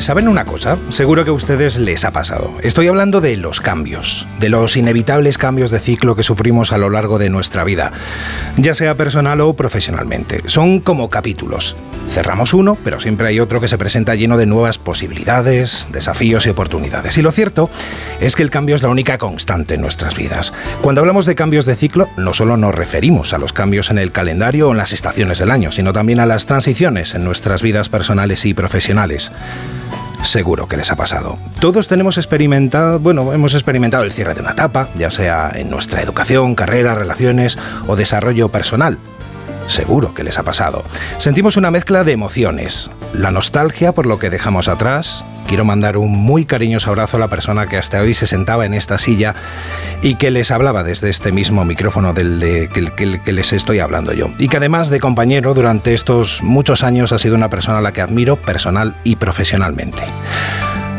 Pues saben una cosa, seguro que a ustedes les ha pasado. Estoy hablando de los cambios, de los inevitables cambios de ciclo que sufrimos a lo largo de nuestra vida, ya sea personal o profesionalmente. Son como capítulos. Cerramos uno, pero siempre hay otro que se presenta lleno de nuevas posibilidades, desafíos y oportunidades. Y lo cierto es que el cambio es la única constante en nuestras vidas. Cuando hablamos de cambios de ciclo, no solo nos referimos a los cambios en el calendario o en las estaciones del año, sino también a las transiciones en nuestras vidas personales y profesionales. Seguro que les ha pasado. Todos tenemos experimentado, bueno, hemos experimentado el cierre de una etapa, ya sea en nuestra educación, carrera, relaciones o desarrollo personal. Seguro que les ha pasado. Sentimos una mezcla de emociones. La nostalgia por lo que dejamos atrás. Quiero mandar un muy cariñoso abrazo a la persona que hasta hoy se sentaba en esta silla y que les hablaba desde este mismo micrófono del que, les estoy hablando yo. Y que además de compañero durante estos muchos años ha sido una persona a la que admiro personal y profesionalmente.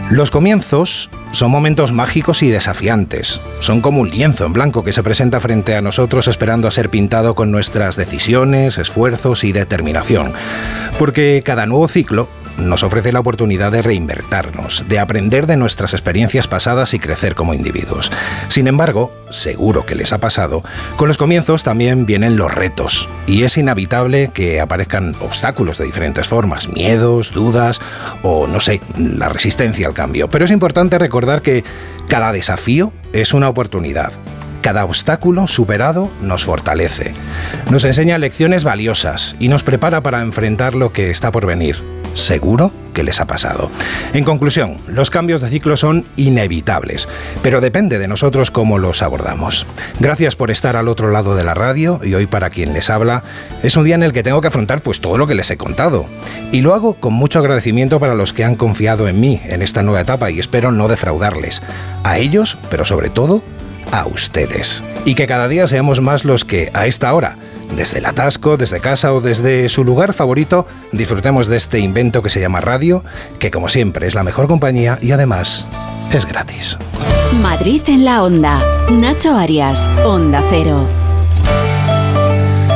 Los comienzos son momentos mágicos y desafiantes. Son como un lienzo en blanco que se presenta frente a nosotros esperando a ser pintado con nuestras decisiones, esfuerzos y determinación. Porque cada nuevo ciclo nos ofrece la oportunidad de reinvertirnos, de aprender de nuestras experiencias pasadas y crecer como individuos. Sin embargo, seguro que les ha pasado, con los comienzos también vienen los retos, y es inevitable que aparezcan obstáculos de diferentes formas, miedos, dudas o, no sé, la resistencia al cambio. Pero es importante recordar que cada desafío es una oportunidad cada obstáculo superado nos fortalece, nos enseña lecciones valiosas y nos prepara para enfrentar lo que está por venir seguro que les ha pasado. En conclusión, los cambios de ciclo son inevitables, pero depende de nosotros cómo los abordamos. Gracias por estar al otro lado de la radio y hoy para quien les habla es un día en el que tengo que afrontar pues todo lo que les he contado. Y lo hago con mucho agradecimiento para los que han confiado en mí en esta nueva etapa y espero no defraudarles. A ellos, pero sobre todo a ustedes. Y que cada día seamos más los que a esta hora desde el atasco, desde casa o desde su lugar favorito, disfrutemos de este invento que se llama radio, que como siempre es la mejor compañía y además es gratis. Madrid en la onda. Nacho Arias, Onda Cero.